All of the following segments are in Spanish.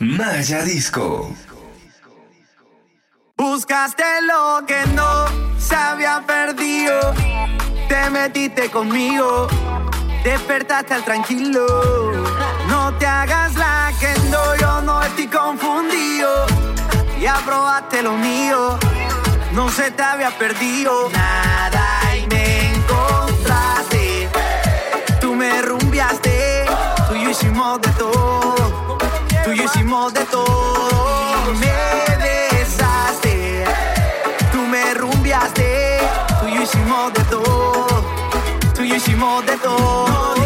Maya Disco. Buscaste lo que no se había perdido. Te metiste conmigo. Despertaste al tranquilo. No te hagas la que no, yo no estoy confundido. Ya probaste lo mío. No se te había perdido nada y me encontraste. Tú me rumbiaste. Tú y yo hicimos de todo. Tú y yo hicimos de todo. Me besaste. Tú me rumbiaste. Tú y yo hicimos de todo. Tú y yo hicimos de todo.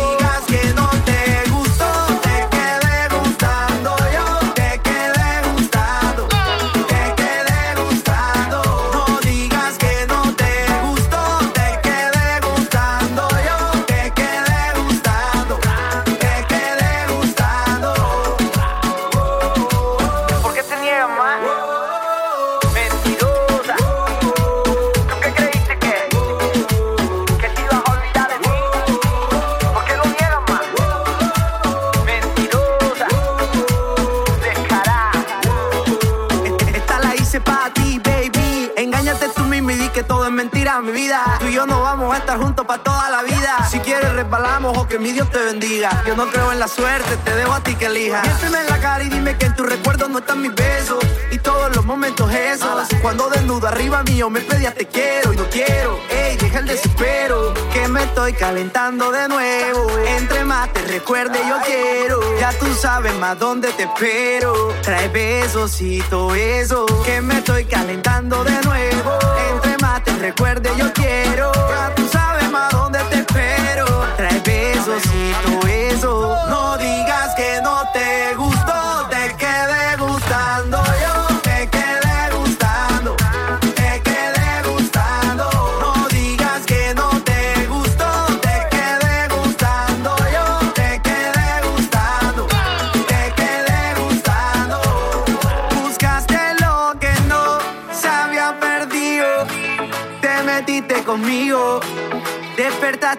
Estar juntos para toda la vida. Si quieres, resbalamos o que mi Dios te bendiga. Yo no creo en la suerte, te dejo a ti que elijas. Piénsame en la cara y dime que en tus recuerdos no están mis besos. Y todos los momentos esos. Cuando desnudo arriba mío me pedías te quiero y no quiero. Ey, deja el desespero. Que me estoy calentando de nuevo. Entre más te recuerde, yo quiero. Ya tú sabes más dónde te espero. Trae besos y todo eso. Que me estoy calentando de nuevo. Entre más te recuerde, yo quiero.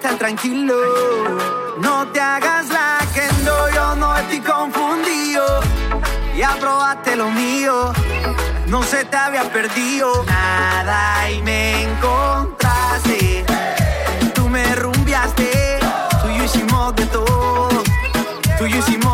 Al tranquilo. No te hagas la que no, yo no estoy confundido. Ya probaste lo mío. No se te había perdido nada y me encontraste. Tú me rumbiaste. Tú y yo hicimos de todo. Tú y yo hicimos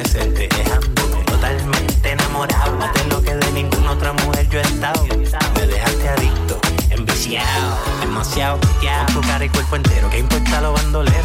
presente. Dejándome totalmente enamorado. Más de lo que de ninguna otra mujer yo he estado. Me dejaste adicto, enviciado, demasiado. Con tu cara y cuerpo entero. ¿Qué importa los bandoleros?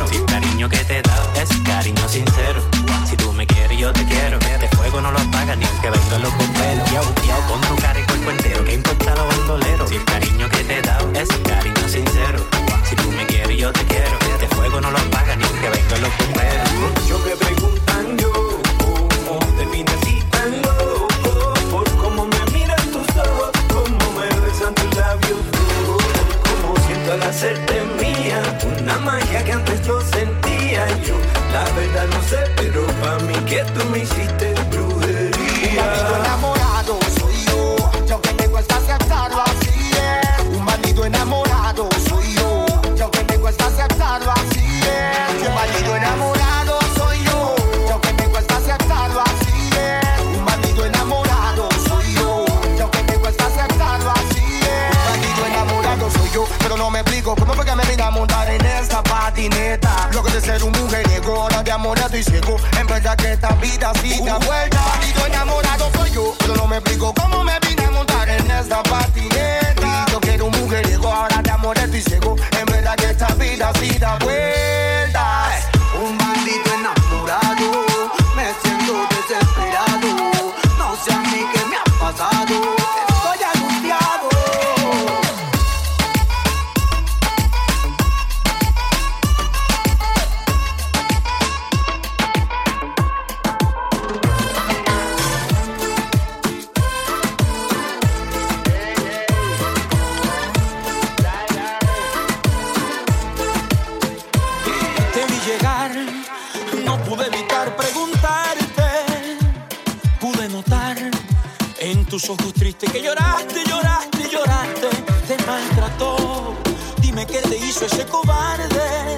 Tus ojos tristes que lloraste, lloraste, lloraste. Te maltrató. Dime qué te hizo ese cobarde.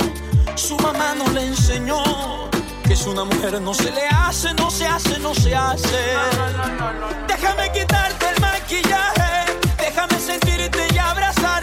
Su mamá no le enseñó que es una mujer no se le hace, no se hace, no se hace. Déjame quitarte el maquillaje, déjame sentirte y abrazarte.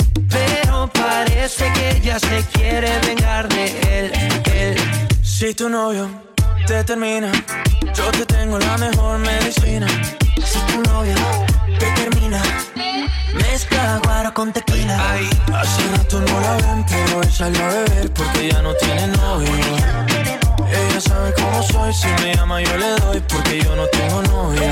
Pero parece que ella se quiere vengar de él, él. Si tu novio te termina, yo te tengo la mejor medicina. Si tu novio te termina, mezcla guaro con tequila. Ay, hace rato no la ven, pero hoy salió a beber porque ya no tiene novio. Ella sabe cómo soy, si me llama yo le doy porque yo no tengo novia.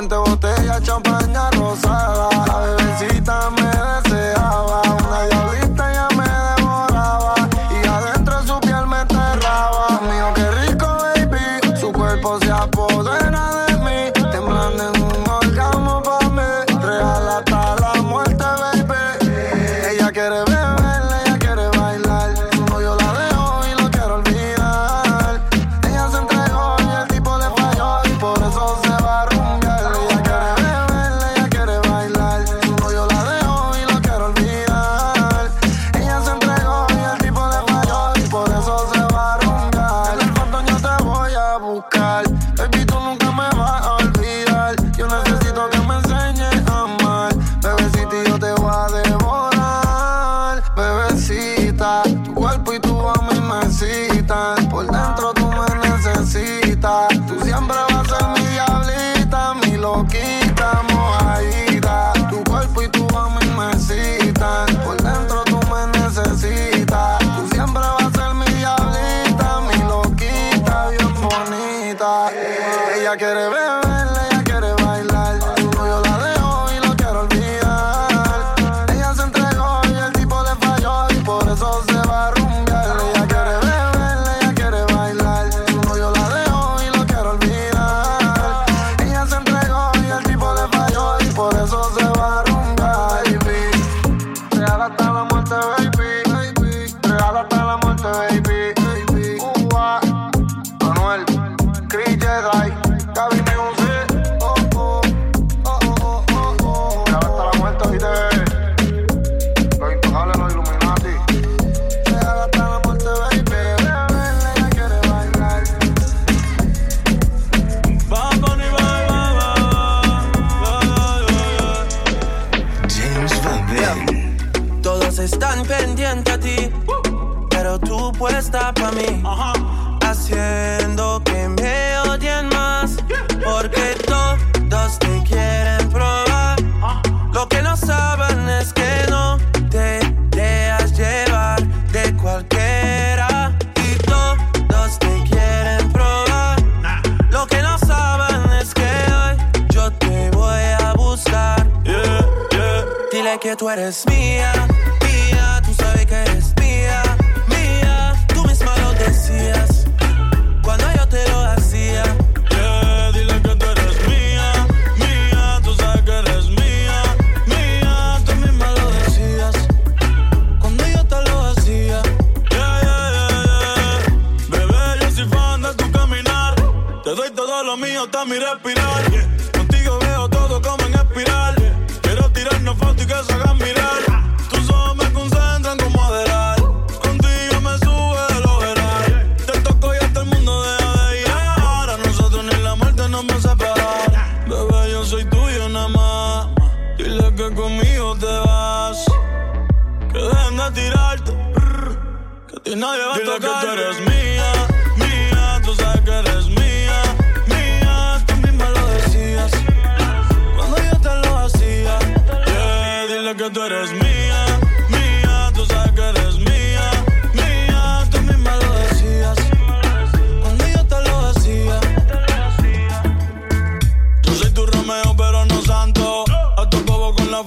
20 botellas, champaña rosada.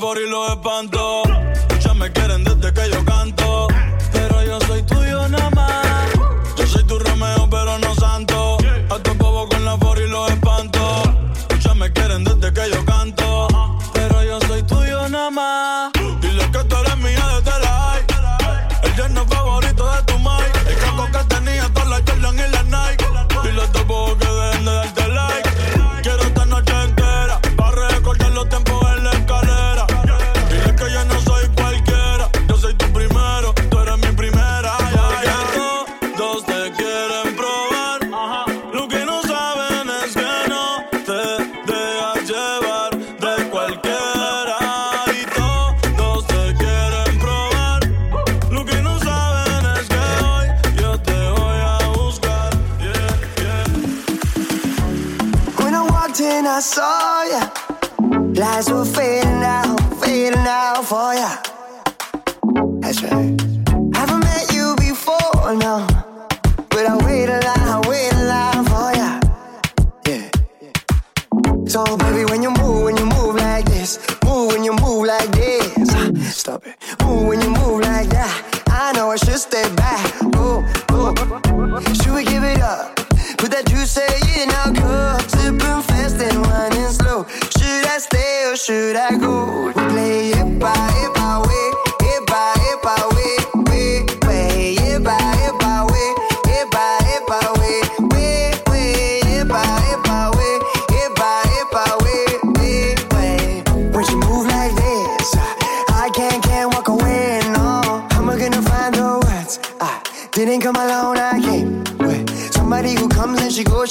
favor y lo espanto.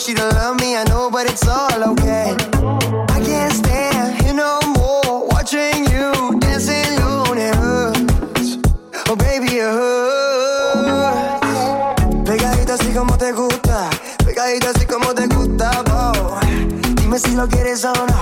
want you to love me, I know, but it's all okay. I can't stand here no more, watching you dancing alone, it hurts. Oh, baby, it hurts. Pegadita así como te gusta, pegadita así como te gusta, oh. Dime si lo quieres o no.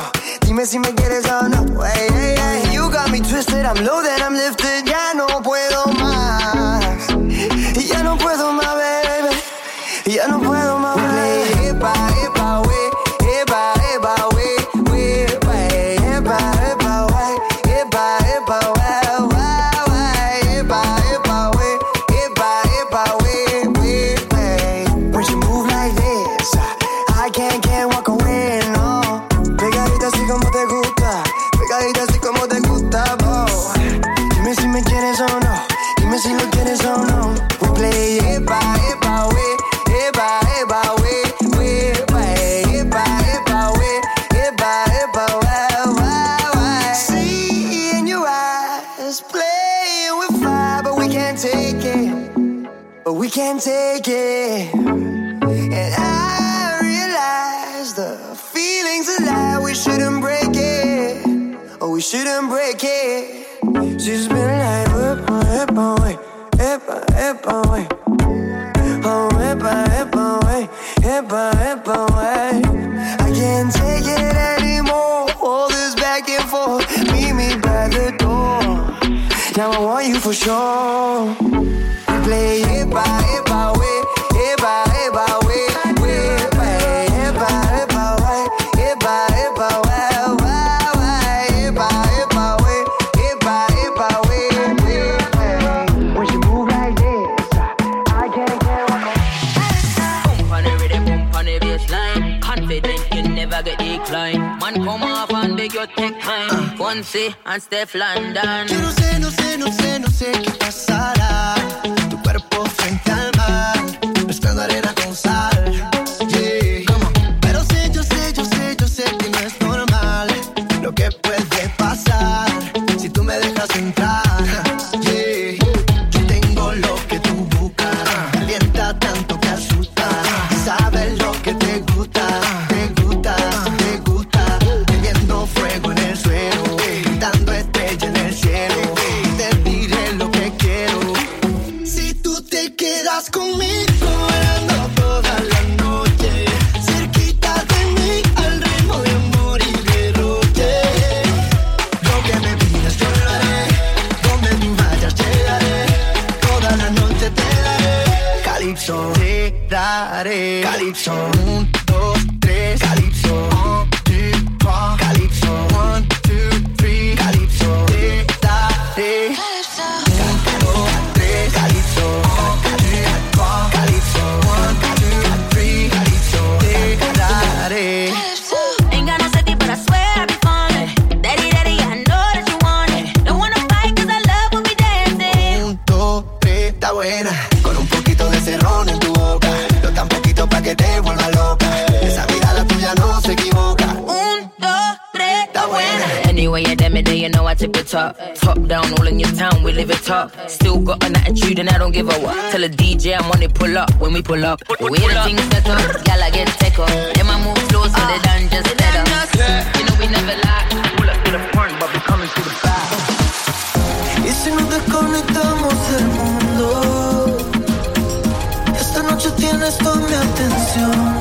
Beyoncé and Steph London. Yo no sé, no sé, no sé, no sé qué pasará. All in your town, we live it up. Still got an attitude and I don't give a what. Tell a DJ I'm on it, pull up when we pull up. We the things that up, gal I get take up. Then I move slow so they done just uh, better. You know we never lie. Pull up to the front, but we coming to the back. Y si nos desconectamos del mundo, esta noche tienes toda mi atención.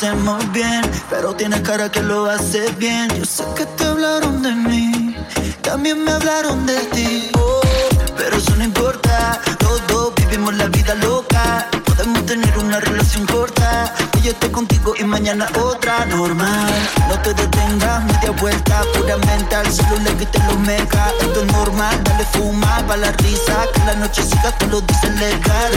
Conocemos bien, pero tienes cara que lo hace bien. Yo sé que te hablaron de mí, también me hablaron de ti. Oh, pero eso no importa, los dos vivimos la vida loca. Podemos tener una relación corta. Hoy estoy contigo y mañana otra. Normal, no te detengas, media vuelta, pura mental. Solo le quiten los megas. Esto es normal, dale fuma pa' la risa. Que la noche siga, tú lo dices legal.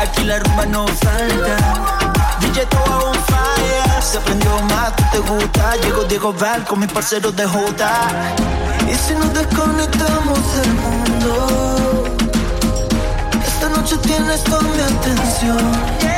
Aquí la rumba no falta. DJ todo on fire. Se prendió más, tú te gusta Llegó Diego Val con mis parceros de Jota. Y si nos desconectamos del mundo Esta noche tienes toda mi atención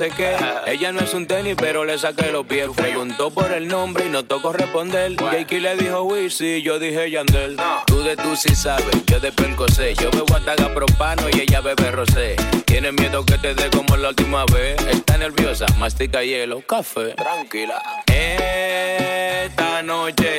Ella no es un tenis, pero le saqué los pies. Preguntó por el nombre y no tocó responder. Jakey le dijo Wizzy, yo dije Yandel. Tú de tú sí sabes, yo de pelcosé. Yo bebo hasta propano y ella bebe rosé. Tiene miedo que te dé como la última vez. Está nerviosa, mastica hielo, café. Tranquila. Esta noche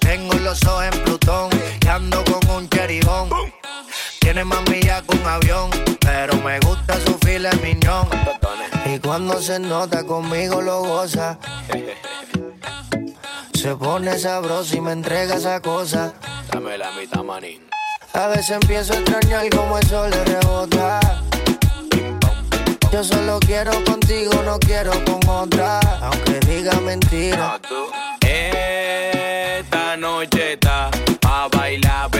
Tengo los ojos en Plutón y ando con un cheribón. Tiene más millas que un avión, pero me gusta su fila miñón. Y cuando se nota conmigo lo goza. Se pone sabroso y me entrega esa cosa. Dame la mitad, manín. A veces empiezo a extrañar como el sol le rebota. Yo solo quiero contigo, no quiero con otra. Aunque diga mentira. Ah, no, esta noche está a bailar,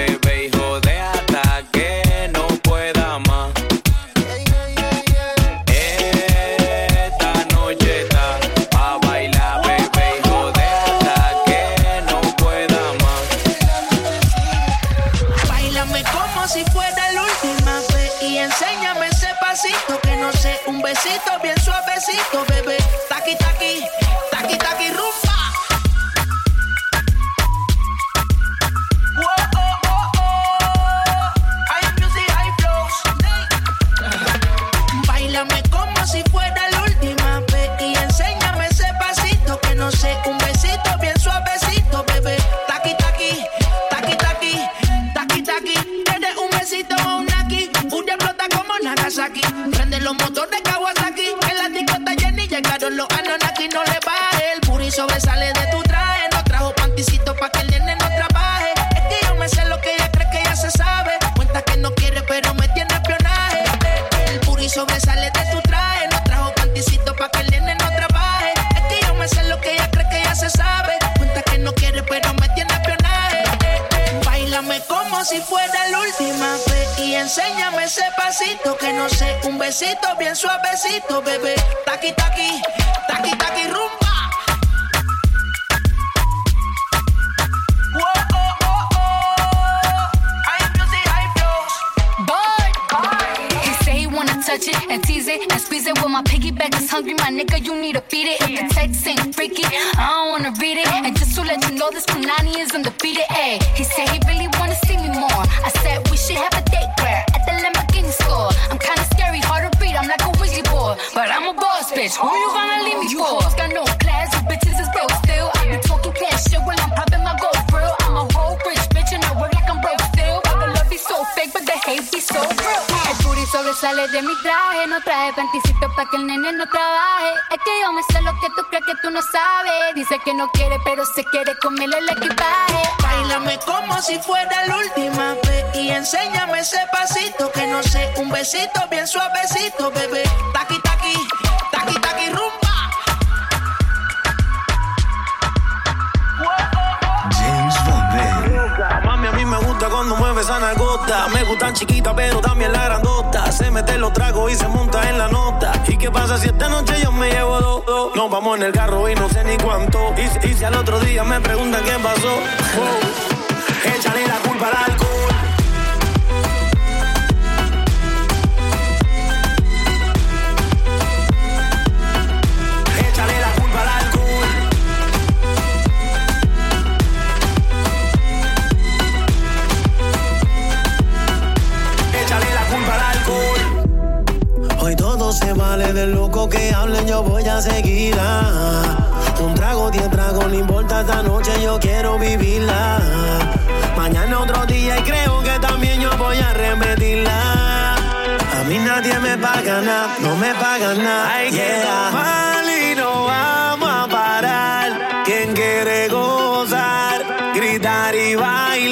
bien suavecito, bebé. Taqui, taqui. Que no quiere, pero se quiere comerle el equipaje. Bailame como si fuera la última vez y enséñame ese pasito que no sé, un besito bien suavecito, bebé. Taqui taqui, taqui taqui rumba. James Bond. Mami, a mí me gusta cuando mueves a gota. Me gustan chiquitas, pero también la grandota. Se mete los tragos y se monta en la nota ¿Y qué pasa si esta noche yo me llevo dos? Nos vamos en el carro y no sé ni cuánto. Y, si al otro día me preguntan qué pasó, échale la culpa al alcohol. Vale del loco que hablen, yo voy a seguirla. Un trago, diez tragos, no importa esta noche, yo quiero vivirla. Mañana otro día y creo que también yo voy a repetirla. A mí nadie me paga nada, no me paga nada. Hay mal y no vamos a parar. Quien quiere gozar, gritar y bailar.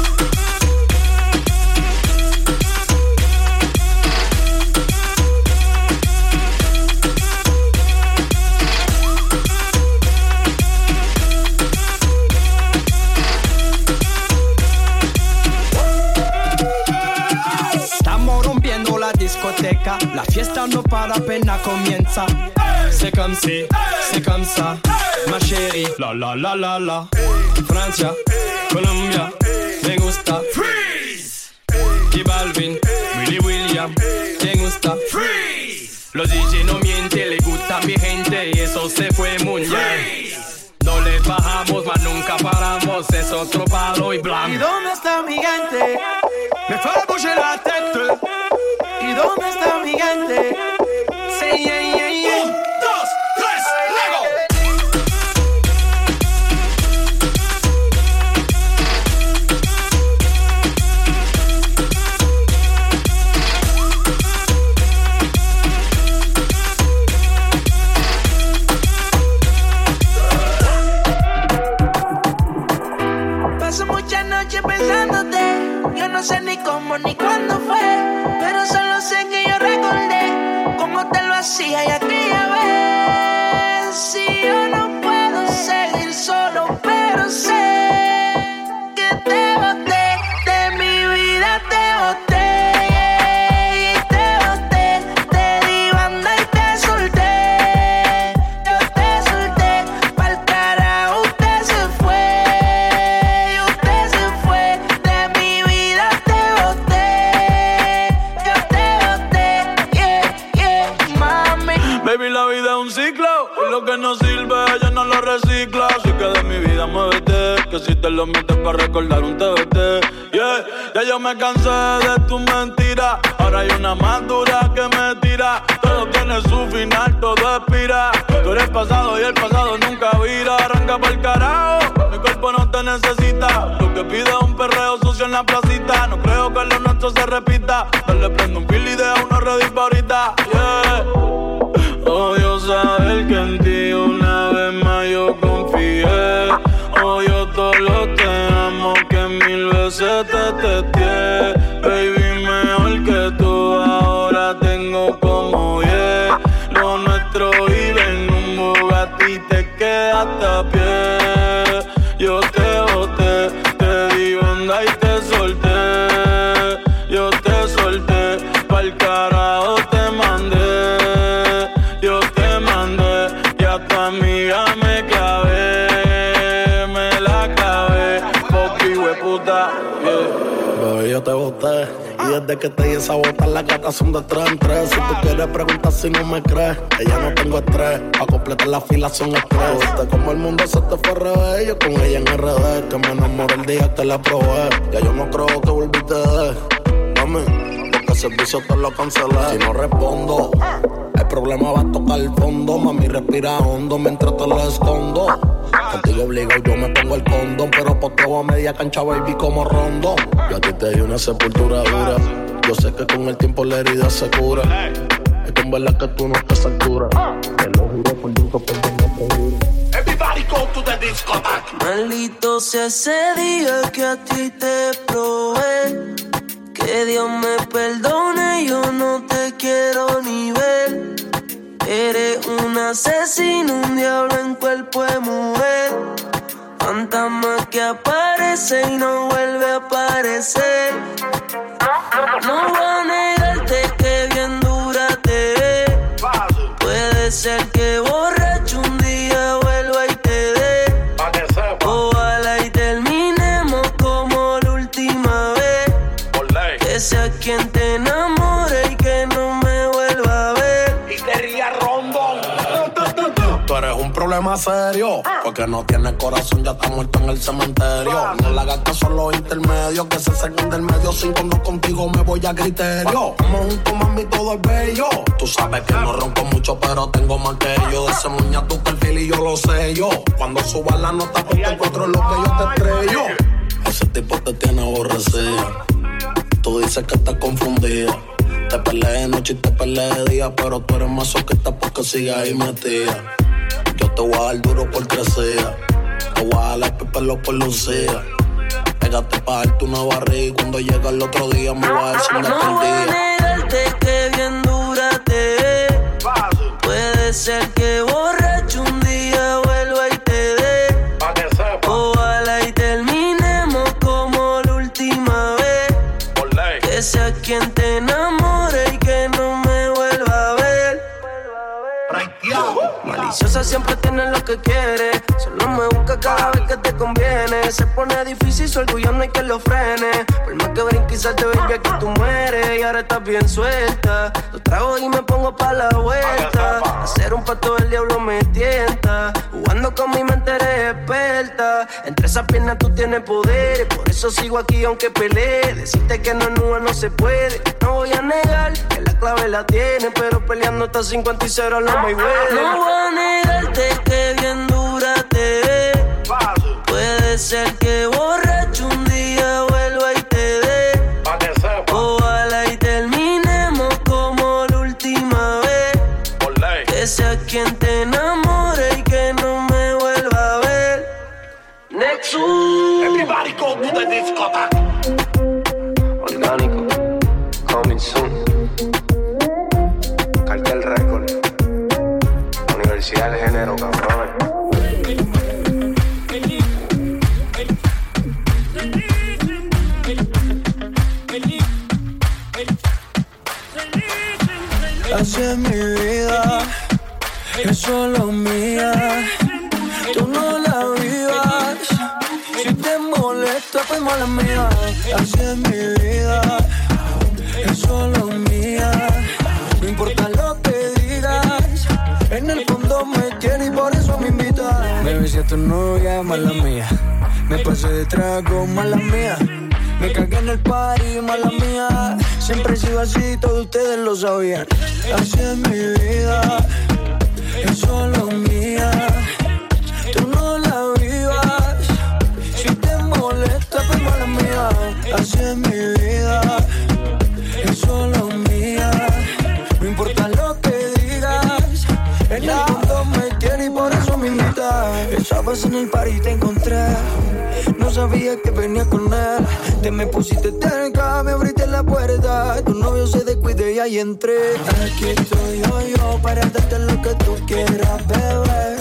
Para apenas comienza. C'est comme si, c'est comme ça, ma chérie. La la la la la. Francia, Colombia, me gusta. Freeze. Y Balvin, Willy William, me gusta. Freeze. Los DJ no mienten, le gusta a mi gente y eso se fue muy bien. No le bajamos, mas nunca paramos, es otro palo y blanco. ¿Y dónde está mi gente? Te lo hacía no sirve, ella no lo recicla. Así que de mi vida muévete. Que si te lo metes para recordar un TBT. Yeah, ya yo me cansé de tu mentira. Ahora hay una más dura que me tira. Todo tiene su final, todo expira. Tú eres pasado y el pasado nunca vira. Arranca para el carajo. Mi cuerpo no te necesita. Lo que pide es un perreo sucio en la placita. No creo que lo nuestro se repita. Dale prendo un fil y deja uno ready ahorita. Yeah. Odio saber que en ti una vez más yo confié. Odio todo lo te amo que mil veces te testé. Que te di esa bota, las gatas son de tres en tres. Si tú quieres preguntar si no me crees, ella no tengo estrés. Pa' completar la fila son estrés. Viste como el mundo se te fue revés. Yo con ella en RD, que me enamoré el día que la probé. Ya yo no creo que volviste de. Mami, porque el servicio te lo cancelé. Si no respondo, el problema va a tocar el fondo. Mami, respira hondo mientras te lo escondo. Contigo obligo, yo me pongo el condón. Pero todo a media cancha, baby, como rondo. Yo a ti te di una sepultura dura. Yo sé que con el tiempo la herida se cura. Es con verdad que tú no estás a altura. Te lo juro por Dios que por Dios no te juro. Everybody go to the discotheque. Maldito sea ese día que a ti te probé. Que Dios me perdone, yo no te quiero ni ver. Eres un asesino, un diablo en cuerpo de mujer. Fantasma que aparece y no vuelve a aparecer. No voy serio. Porque no tienes corazón, ya está muerto en el cementerio. No le hagas caso a los intermedios. Que se saquen del medio. Sin cuando contigo me voy a criterio. Como juntos, mami, todo es bello. Tú sabes que no ronco mucho, pero tengo más que yo. Ese muña tu perfil y yo lo sé yo. Cuando suba la nota, porque encuentro lo que yo te estrello. Ese tipo te tiene aborrecida. Tú dices que estás confundida. Te peleé de noche y te peleé de día, pero tú eres más soqueta porque sigues ahí metida. Te voy a dar duro por crecer. Te voy a dar el pelo por lucía. Pégate pa' darte una barriga y cuando llega el otro día me voy a decir una No voy a negarte que bien dura te ve. Puede ser que borracho Siempre tiene lo que quiere. Solo me busca cada vez que te conviene. Se pone difícil, su orgullo no hay que lo frene. Por más que brinque y salte, baby, aquí tú mueres. Y ahora estás bien suelta. Lo trago y me pongo pa' la vuelta. Hacer un pato del diablo me tienta. Jugando con mi mente eres Entre esas piernas tú tienes poder. Por eso sigo aquí aunque pelee. Decirte que no es nua no se puede. No voy a negar que la clave la tiene. Pero peleando hasta 50 y 0 no me huele. No voy a negarte que bien dura te ve. Puede ser que borracho Discotheque. Orgánico, coming soon. Cartel Record. Universidad del Género, cabrón. Así es mi vida, es solo mía. Pues mala mía. Así es mi vida, es solo mía. No importa lo que digas, en el fondo me quiere y por eso me invita. Baby, si a tu novia, mala mía. Me pasé de trago, mala mía. Me cagué en el party, mala mía. Siempre he sido así, todos ustedes lo sabían. Así es mi vida, es solo mía. Es mi vida, es solo mía. No importa lo que digas, el me quiere y por eso me invita. Vez en el party te encontré. No sabía que venía con él. Te me pusiste cerca, me abriste la puerta. Tu novio se descuide y ahí entré. Aquí estoy yo, yo, para darte lo que tú quieras, bebé.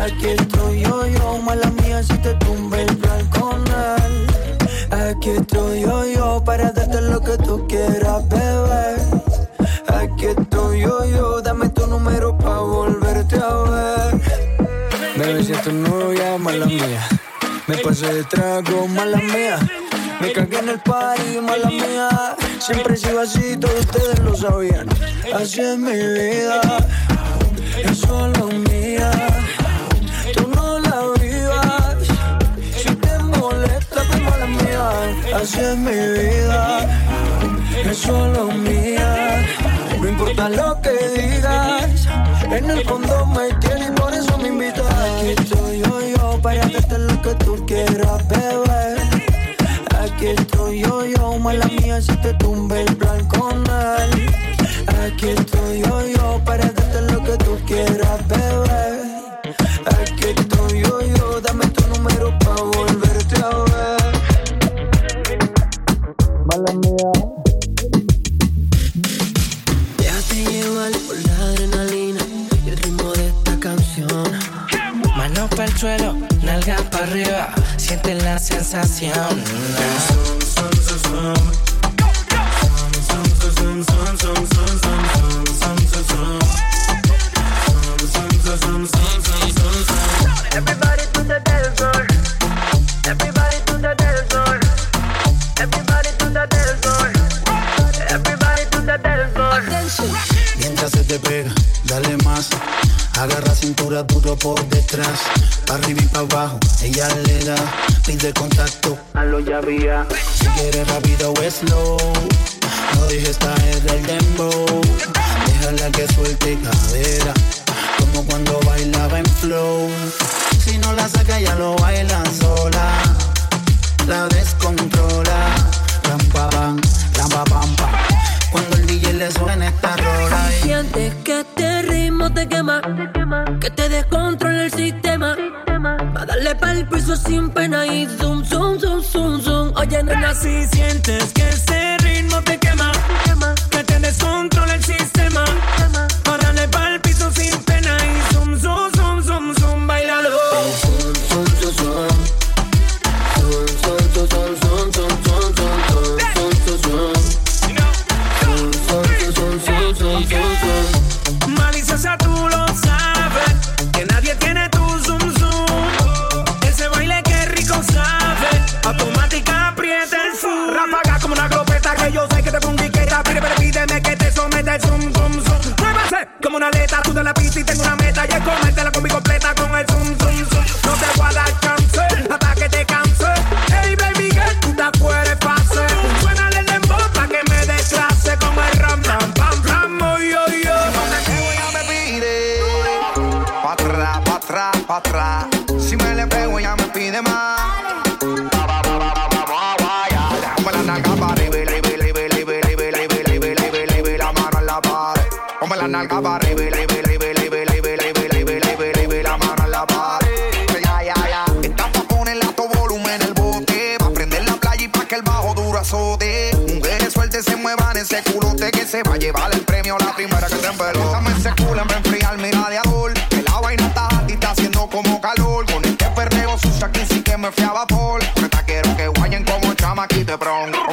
Aquí estoy yo, yo, mala mía, si te tumbe el plan con él. Aquí estoy yo, yo, para darte lo que tú quieras, bebé. Aquí estoy yo, yo, dame tu número pa' volverte a ver. Bebé, si tu novia, mala mía. Me pasé de trago, mala mía. Me cagué en el party, mala mía. Siempre he sido así, todos ustedes lo sabían. Así es mi vida, es solo mía. Así es mi vida, es solo mía. No importa lo que digas, en el fondo me tienes y por eso me invitas. Aquí estoy yo, yo, para darte lo que tú quieras, bebé. Aquí estoy yo, yo, mala mía, si te tumbe el plan con. Aquí estoy yo, yo, para darte siente la sensación. Cintura duro por detrás. Pa' arriba y pa' abajo, ella le da. Pide contacto, hazlo ya vía. Si quieres rápido o slow. No dejes caer el dembow. Déjala que suelte cadera. Como cuando bailaba en flow. Si no la saca, ya lo baila sola. La descontrola. Ram pa pam, ram pa pam pam. Cuando el DJ le suena esta rola. y- Sientes que este te quema, que te descontrola el sistema. Va a darle pa'l piso sin pena y zoom, zoom, zoom, zoom, zoom. Oye, nena, si sientes que ese ritmo te quema, que te descontrola el sistema. Va a darle pa'l piso sin pena como una aleta, tú de la pista y tengo una meta y es comértela con mi completa con el Nalga pa' arriba, arriba, arriba, arriba, arriba, arriba, arriba, arriba, arriba, la mano en la pared Ya, ya, ya Esta pa' ponerle a todo volumen el bote Pa' prender la playa y pa' que el bajo duro azote Mujeres sueltas se muevan ese culote Que se va a llevar el premio la primera que te empeló Dame ese culo en enfriar mi radiador Que la vaina está y está haciendo como calor Con este perreo sucia aquí sí que me fui a vapor Con esta quiero que guayen como chamaquite pron Ponme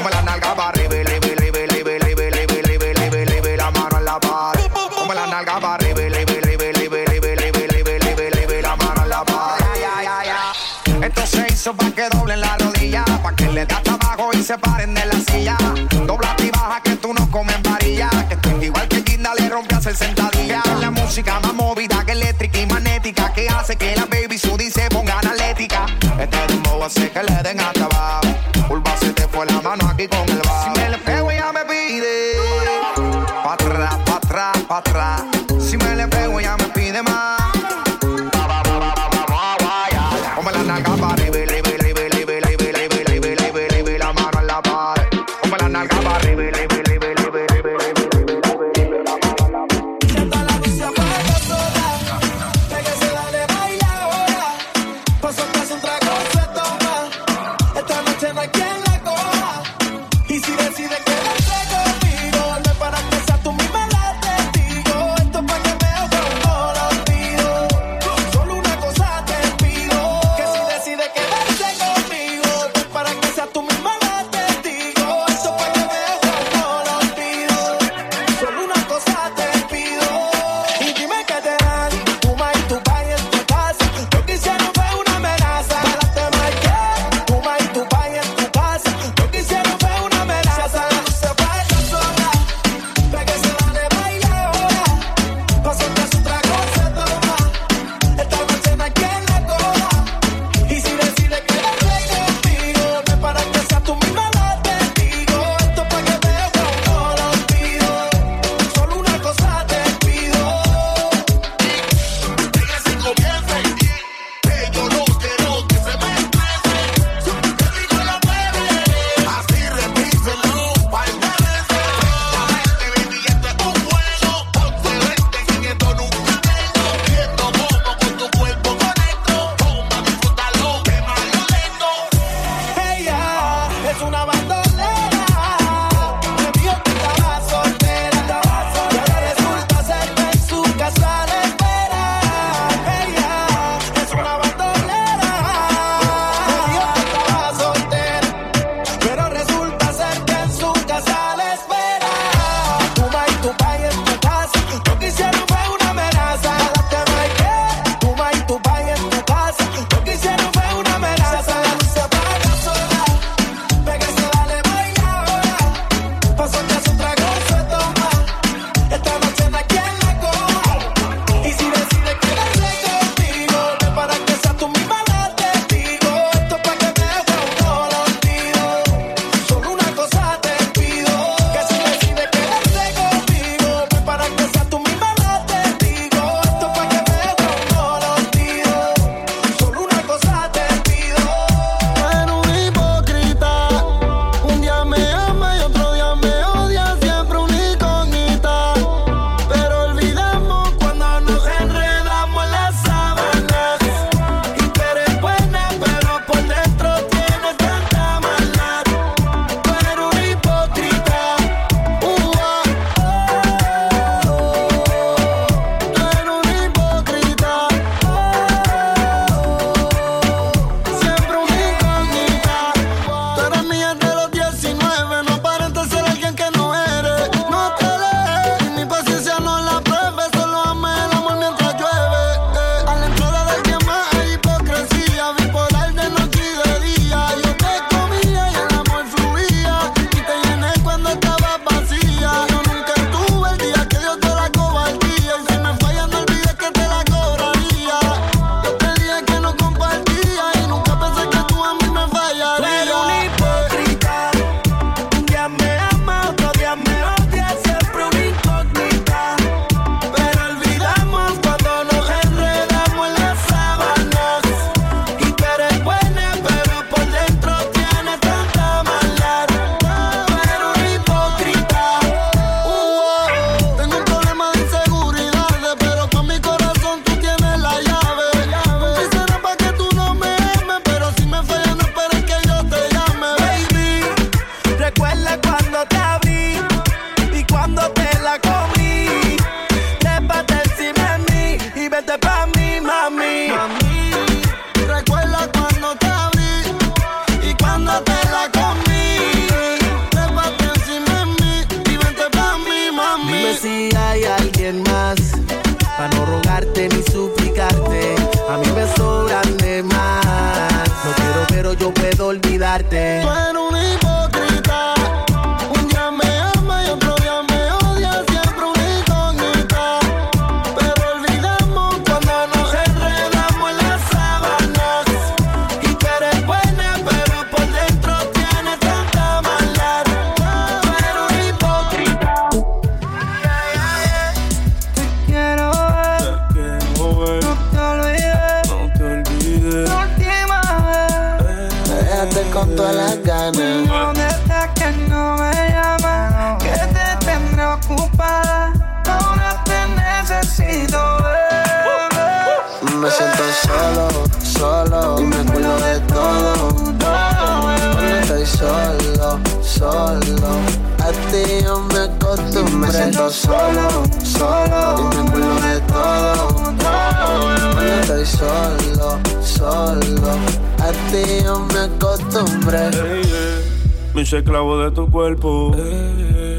esclavo de tu cuerpo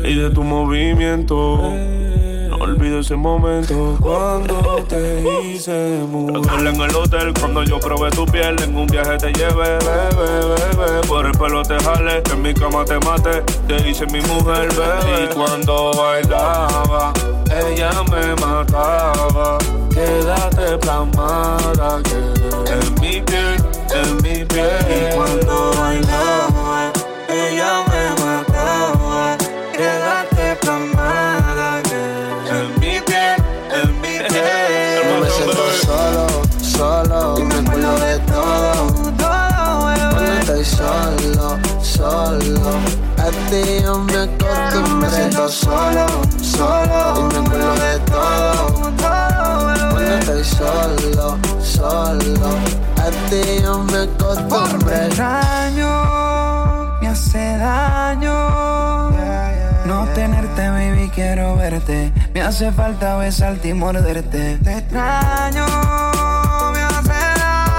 y de tu movimiento. No olvido ese momento cuando te hice mujer. en el hotel cuando yo probé tu piel. En un viaje te llevé, bebé, bebé. Por el pelo te jale, en mi cama te mate. Te hice mi mujer, bebé. Y cuando bailaba, ella me mataba. Quédate plasmada que en mi piel, en mi piel. Y cuando bailaba, ti yo me acostumbré. Me siento solo, solo y me cuido de todo. Cuando estoy solo, solo, a ti yo me acostumbré. extraño, me hace daño. No tenerte, baby, quiero verte. Me hace falta besarte y morderte. Te extraño, me hace daño.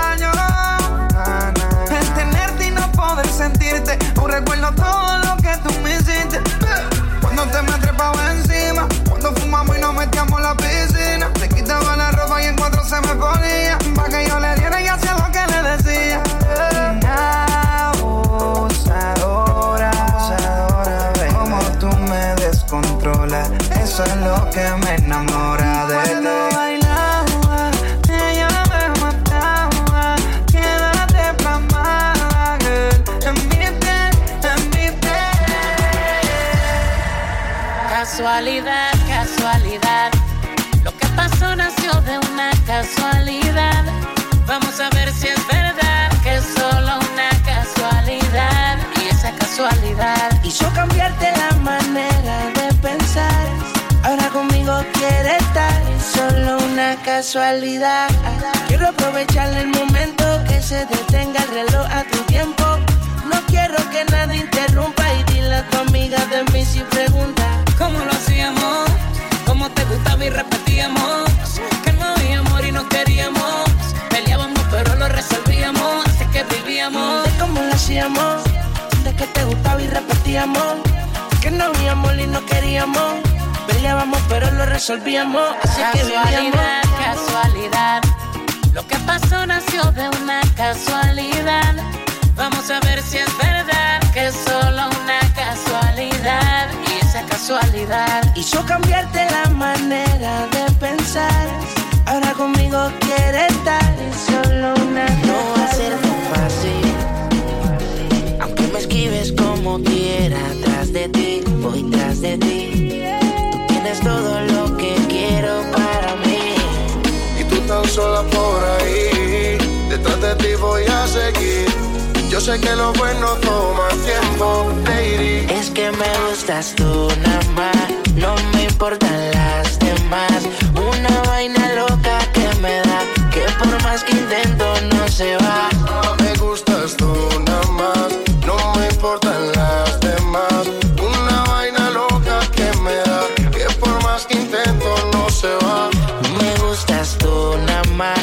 Que me enamora de ti. Cuando bailaba, ella me mataba. Quédate plasmada, girl. En mi piel, en mi Casualidad, casualidad. Lo que pasó nació de una casualidad. Vamos a ver si es verdad que es solo una casualidad. Y esa casualidad Hizo cambiarte la manera Quiero aprovechar el momento que se detenga el reloj a tu tiempo. No quiero que nadie interrumpa y dile a tu amiga de mí si pregunta. ¿Cómo lo hacíamos? ¿Cómo te gustaba y repetíamos? Que no había amor y no queríamos. Peleábamos pero lo resolvíamos. Así que vivíamos. De cómo lo hacíamos, de que te gustaba y repetíamos. Que no había amor y no queríamos. Peleábamos pero lo resolvíamos. Así que Casualidad, vivíamos. casualidad. Lo que pasó nació de una casualidad. Vamos a ver si es verdad que es solo una casualidad. Y esa casualidad Hizo cambiarte la manera de pensar. Ahora conmigo quiere sola por ahí, detrás de ti voy a seguir. Yo sé que lo bueno toma tiempo, lady. Es que me gustas tú nada más, no me importan las demás. Una vaina loca que me da, que por más que intento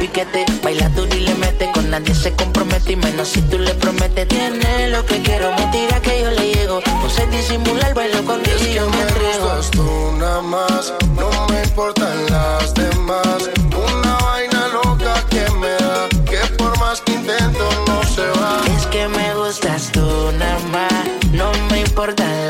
piquete, baila duro y le mete. Con nadie se compromete y menos si tú le prometes. Tiene lo que quiero, me tira que yo le llego. No sé disimular, bailo contigo y yo me Me entrego. gustas tú nada más, no me importan las demás. Una vaina loca que me da, que por más que intento no se va. Es que me gustas tú nada más, no me importan las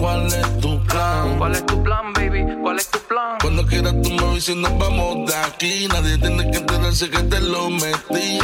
Cuál es tu plan. ¿Cuál es tu plan, baby? ¿Cuál es tu plan? Cuando quieras tú me avisas y nos vamos de aquí. Nadie tiene que enterarse que te lo metí.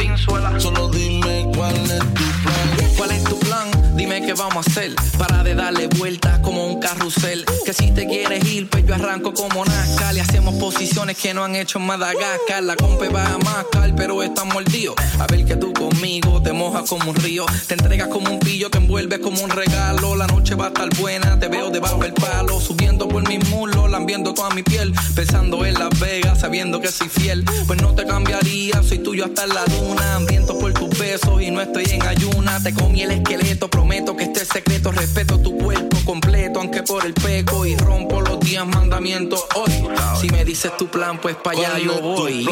Solo dime cuál es tu plan. ¿Cuál es tu plan? Dime qué vamos a hacer para de darle vueltas como un carrusel. Que si te quieres ir, pues yo arranco como Nazca. Le hacemos posiciones que no han hecho en Madagascar. La compa va a mascar, pero está mordido. A ver que tú conmigo te mojas como un río. Te entregas como un pillo que envuelves como un regalo. La noche va a estar buena, te veo debajo del palo. Subiendo por mis muslos, lambiendo toda mi piel. Pensando en Las Vegas, sabiendo que soy fiel. Pues no te cambiaría, soy tuyo hasta la luna. Hambriento por tus besos y no estoy en ayuna. Te comí el esqueleto, prometo que este es secreto. Respeto tu cuerpo completo, aunque por el peco. Y rompo los días mandamientos hoy. Si me dices tu plan, pues para allá yo voy.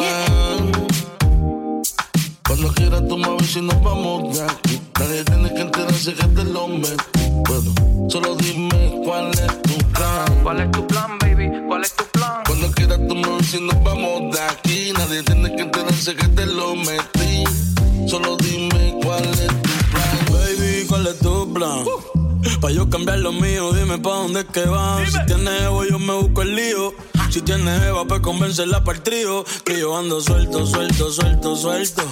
Cuando quieras tú me y nos vamos de aquí. Nadie tiene que enterarse que te lo metí. Bueno, solo dime cuál es tu plan. ¿Cuál es tu plan, baby? ¿Cuál es tu plan? Cuando quieras tú me y nos vamos de aquí. Nadie tiene que enterarse que te lo metí. Solo dime cuál es tu plan. Baby, ¿cuál es tu plan? Pa' yo cambiar lo mío, dime pa' dónde es que van. Si tienes Evo, yo me busco el lío. Si tienes Eva, pues convencerla para el trío. Que yo ando suelto, suelto, suelto, suelto.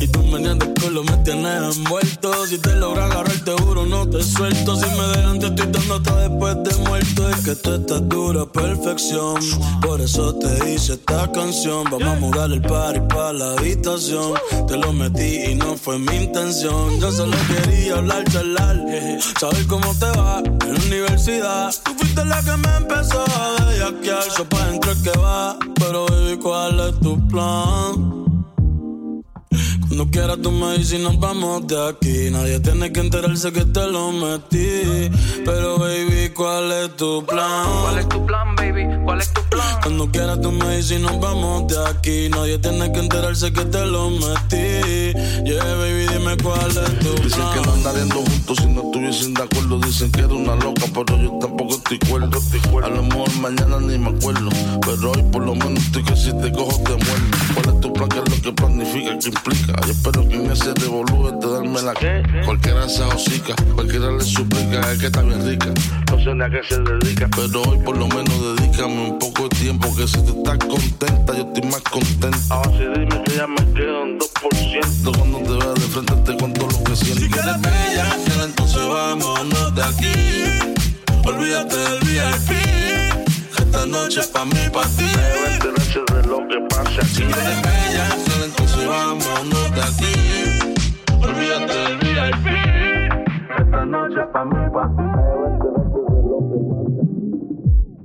Y tú me el culo, me tienes envuelto. Si te logro agarrar, te juro, no te suelto. Si me dejan, te estoy dando hasta después de muerto. Es que tú estás dura, perfección. Por eso te hice esta canción. Vamos a mudar el party pa' la habitación. Te lo metí y no fue mi intención. Yo solo quería hablar, charlar. Saber cómo te va en la universidad. Tú fuiste la que me empezó a bellaquear. Pa' dentro es que va. Pero baby, ¿cuál es tu plan? Cuando quieras tú me dices y nos vamos de aquí. Nadie tiene que enterarse que te lo metí. Pero baby, ¿cuál es tu plan? ¿Cuál es tu plan, baby? ¿Cuál es tu plan? Cuando quieras tú me dices y nos vamos de aquí. Nadie tiene que enterarse que te lo metí. Yeah, baby, dime cuál es tu plan. Dicen que no andaríamos juntos si no estuviesen de acuerdo. Dicen que era una loca, pero yo tampoco estoy cuerdo. A lo mejor mañana ni me acuerdo. Pero hoy por lo menos estoy que si te cojo te muerdo. ¿Cuál es tu plan? ¿Qué es lo que planifica? ¿Qué implica? Yo espero que en ese revolú te darme la que. Cualquiera se hocica, cualquiera le suplica. Es que está bien rica. No sé ni a qué se dedica. Pero hoy por lo menos dedícame un poco de tiempo. Que si tú estás contenta, yo estoy más contenta. Ahora sí dime que ya me quedo en 2%. Cuando te veas de frente te cuento lo que siento. Si quieres bella, entonces vámonos de aquí. Olvídate del VIP. Esta noche es pa' mí, pa' ti. Me enterarse de lo que pasa aquí. Si quieres bella, entonces vámonos de aquí. Olvídate del VIP. Esta noche es pa' mí,